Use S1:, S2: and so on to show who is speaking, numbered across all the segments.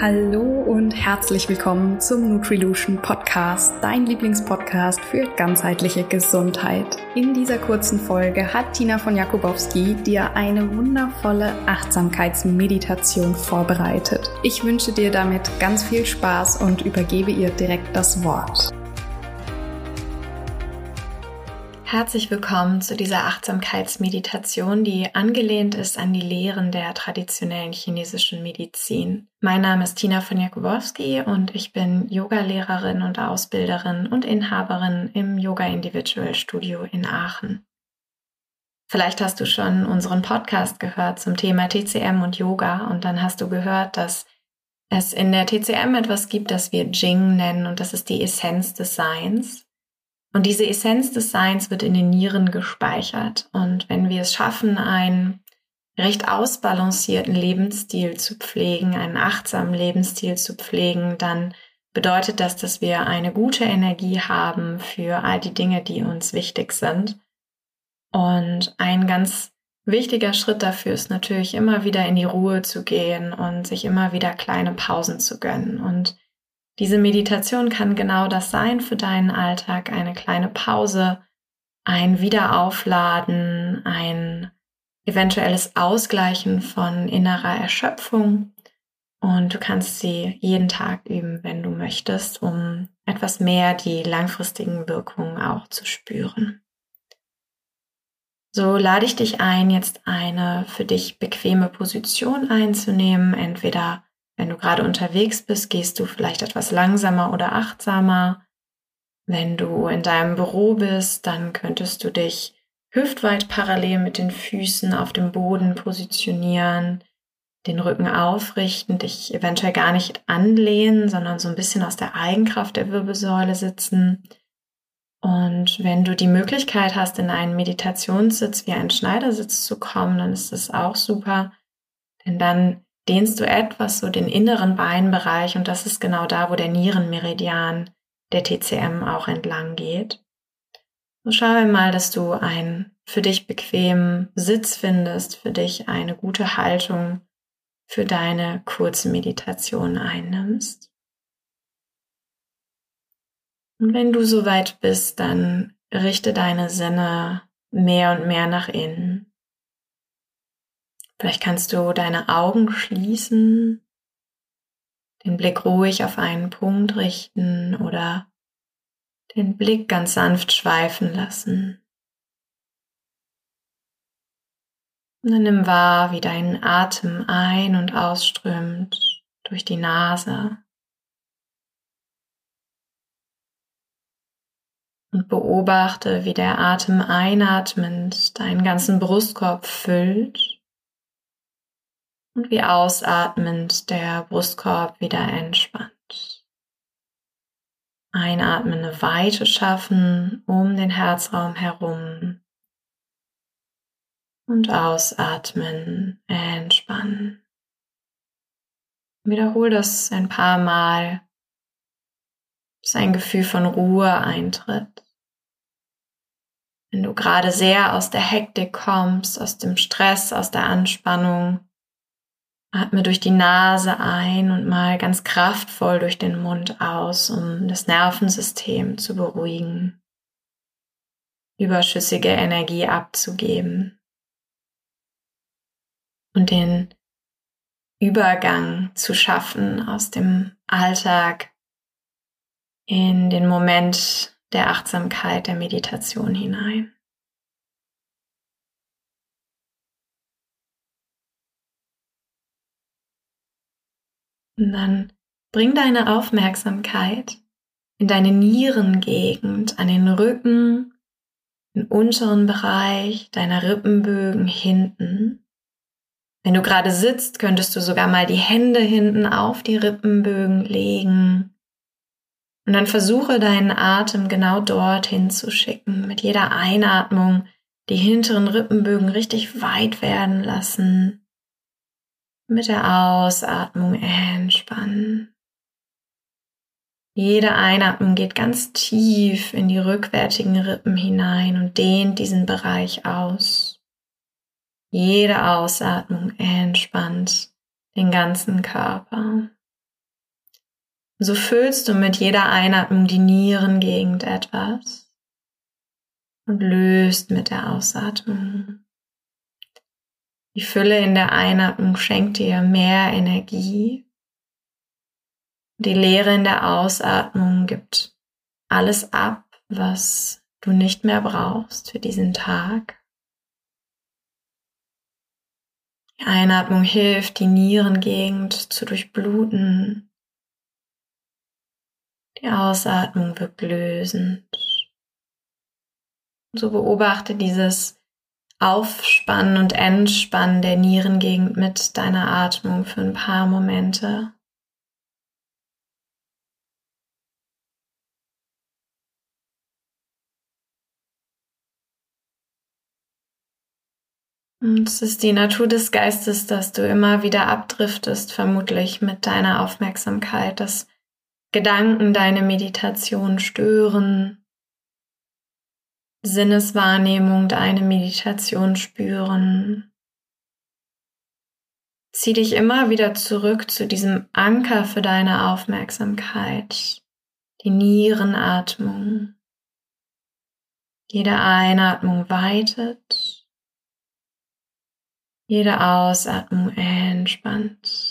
S1: Hallo und herzlich willkommen zum Nutrilution Podcast, dein Lieblingspodcast für ganzheitliche Gesundheit. In dieser kurzen Folge hat Tina von Jakubowski dir eine wundervolle Achtsamkeitsmeditation vorbereitet. Ich wünsche dir damit ganz viel Spaß und übergebe ihr direkt das Wort.
S2: Herzlich willkommen zu dieser Achtsamkeitsmeditation, die angelehnt ist an die Lehren der traditionellen chinesischen Medizin. Mein Name ist Tina von Jakubowski und ich bin Yogalehrerin und Ausbilderin und Inhaberin im Yoga Individual Studio in Aachen. Vielleicht hast du schon unseren Podcast gehört zum Thema TCM und Yoga und dann hast du gehört, dass es in der TCM etwas gibt, das wir Jing nennen und das ist die Essenz des Seins. Und diese Essenz des Seins wird in den Nieren gespeichert. Und wenn wir es schaffen, einen recht ausbalancierten Lebensstil zu pflegen, einen achtsamen Lebensstil zu pflegen, dann bedeutet das, dass wir eine gute Energie haben für all die Dinge, die uns wichtig sind. Und ein ganz wichtiger Schritt dafür ist natürlich immer wieder in die Ruhe zu gehen und sich immer wieder kleine Pausen zu gönnen. Und diese Meditation kann genau das sein für deinen Alltag, eine kleine Pause, ein Wiederaufladen, ein eventuelles Ausgleichen von innerer Erschöpfung. Und du kannst sie jeden Tag üben, wenn du möchtest, um etwas mehr die langfristigen Wirkungen auch zu spüren. So lade ich dich ein, jetzt eine für dich bequeme Position einzunehmen, entweder wenn du gerade unterwegs bist, gehst du vielleicht etwas langsamer oder achtsamer. Wenn du in deinem Büro bist, dann könntest du dich hüftweit parallel mit den Füßen auf dem Boden positionieren, den Rücken aufrichten, dich eventuell gar nicht anlehnen, sondern so ein bisschen aus der Eigenkraft der Wirbelsäule sitzen. Und wenn du die Möglichkeit hast, in einen Meditationssitz wie einen Schneidersitz zu kommen, dann ist das auch super, denn dann dehnst du etwas so den inneren Beinbereich und das ist genau da, wo der Nierenmeridian der TCM auch entlang geht. So schaue mal, dass du einen für dich bequemen Sitz findest, für dich eine gute Haltung für deine kurze Meditation einnimmst. Und wenn du soweit bist, dann richte deine Sinne mehr und mehr nach innen. Vielleicht kannst du deine Augen schließen, den Blick ruhig auf einen Punkt richten oder den Blick ganz sanft schweifen lassen. Und dann nimm wahr, wie dein Atem ein- und ausströmt durch die Nase. Und beobachte, wie der Atem einatmend deinen ganzen Brustkorb füllt und wie ausatmend der Brustkorb wieder entspannt. Einatmen eine Weite schaffen um den Herzraum herum und ausatmen entspannen. Wiederhol das ein paar Mal, bis ein Gefühl von Ruhe eintritt. Wenn du gerade sehr aus der Hektik kommst, aus dem Stress, aus der Anspannung, Atme durch die Nase ein und mal ganz kraftvoll durch den Mund aus, um das Nervensystem zu beruhigen, überschüssige Energie abzugeben und den Übergang zu schaffen aus dem Alltag in den Moment der Achtsamkeit, der Meditation hinein. Und dann bring deine Aufmerksamkeit in deine Nierengegend, an den Rücken, den unteren Bereich deiner Rippenbögen hinten. Wenn du gerade sitzt, könntest du sogar mal die Hände hinten auf die Rippenbögen legen. Und dann versuche deinen Atem genau dorthin zu schicken. Mit jeder Einatmung die hinteren Rippenbögen richtig weit werden lassen. Mit der Ausatmung entspannen. Jede Einatmung geht ganz tief in die rückwärtigen Rippen hinein und dehnt diesen Bereich aus. Jede Ausatmung entspannt den ganzen Körper. So füllst du mit jeder Einatmung die Nierengegend etwas und löst mit der Ausatmung. Die Fülle in der Einatmung schenkt dir mehr Energie. Die Leere in der Ausatmung gibt alles ab, was du nicht mehr brauchst für diesen Tag. Die Einatmung hilft, die Nierengegend zu durchbluten. Die Ausatmung wirkt lösend. So beobachte dieses Aufspannen und Entspannen der Nierengegend mit deiner Atmung für ein paar Momente. Und es ist die Natur des Geistes, dass du immer wieder abdriftest, vermutlich mit deiner Aufmerksamkeit, dass Gedanken deine Meditation stören, Sinneswahrnehmung deine Meditation spüren. Zieh dich immer wieder zurück zu diesem Anker für deine Aufmerksamkeit, die Nierenatmung. Jede Einatmung weitet jede Ausatmung entspannt.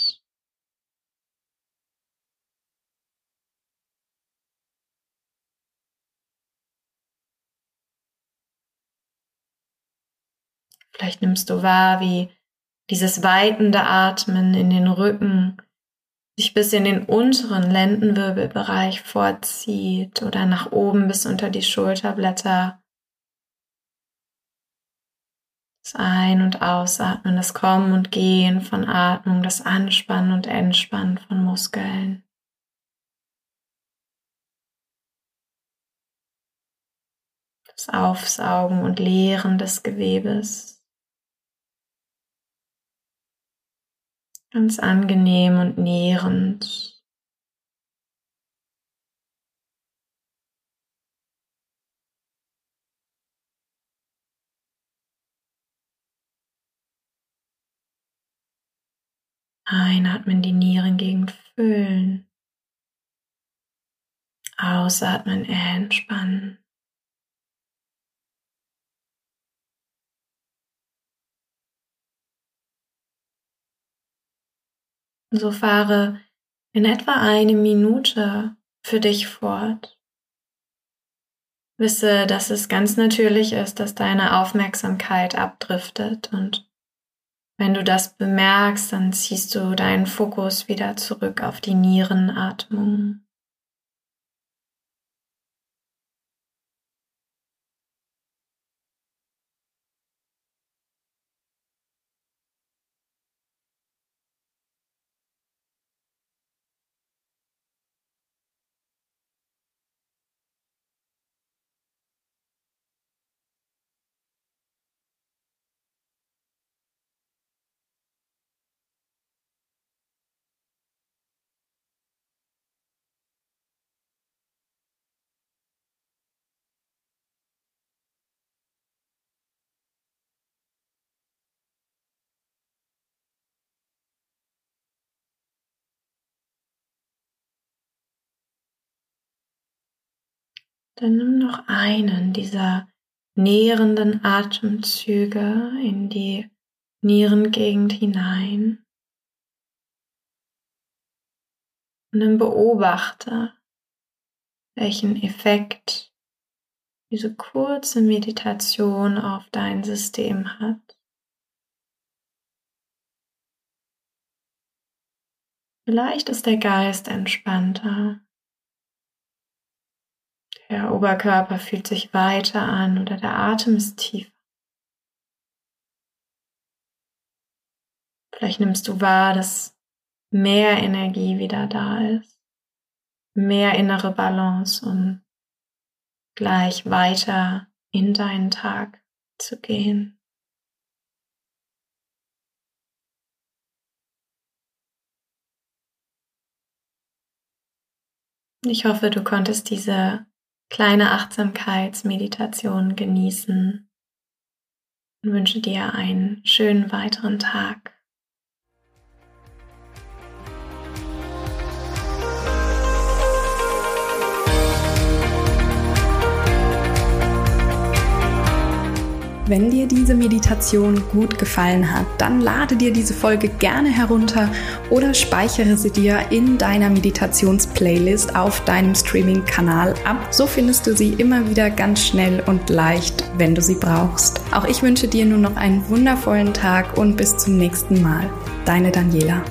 S2: Vielleicht nimmst du wahr, wie dieses weitende Atmen in den Rücken sich bis in den unteren Lendenwirbelbereich vorzieht oder nach oben bis unter die Schulterblätter das Ein- und Ausatmen, das Kommen und Gehen von Atmung, das Anspannen und Entspannen von Muskeln. Das Aufsaugen und Leeren des Gewebes. Ganz angenehm und nährend. Einatmen, die Nierengegend füllen. Ausatmen, entspannen. So fahre in etwa eine Minute für dich fort. Wisse, dass es ganz natürlich ist, dass deine Aufmerksamkeit abdriftet und wenn du das bemerkst, dann ziehst du deinen Fokus wieder zurück auf die Nierenatmung. Dann nimm noch einen dieser nährenden Atemzüge in die Nierengegend hinein. Und dann beobachte, welchen Effekt diese kurze Meditation auf dein System hat. Vielleicht ist der Geist entspannter. Der Oberkörper fühlt sich weiter an oder der Atem ist tiefer. Vielleicht nimmst du wahr, dass mehr Energie wieder da ist, mehr innere Balance, um gleich weiter in deinen Tag zu gehen. Ich hoffe, du konntest diese kleine Achtsamkeitsmeditation genießen und wünsche dir einen schönen weiteren Tag.
S1: Wenn dir diese Meditation gut gefallen hat, dann lade dir diese Folge gerne herunter oder speichere sie dir in deiner Meditationsplaylist auf deinem Streaming-Kanal ab. So findest du sie immer wieder ganz schnell und leicht, wenn du sie brauchst. Auch ich wünsche dir nun noch einen wundervollen Tag und bis zum nächsten Mal. Deine Daniela.